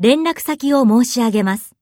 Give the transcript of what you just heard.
連絡先を申し上げます。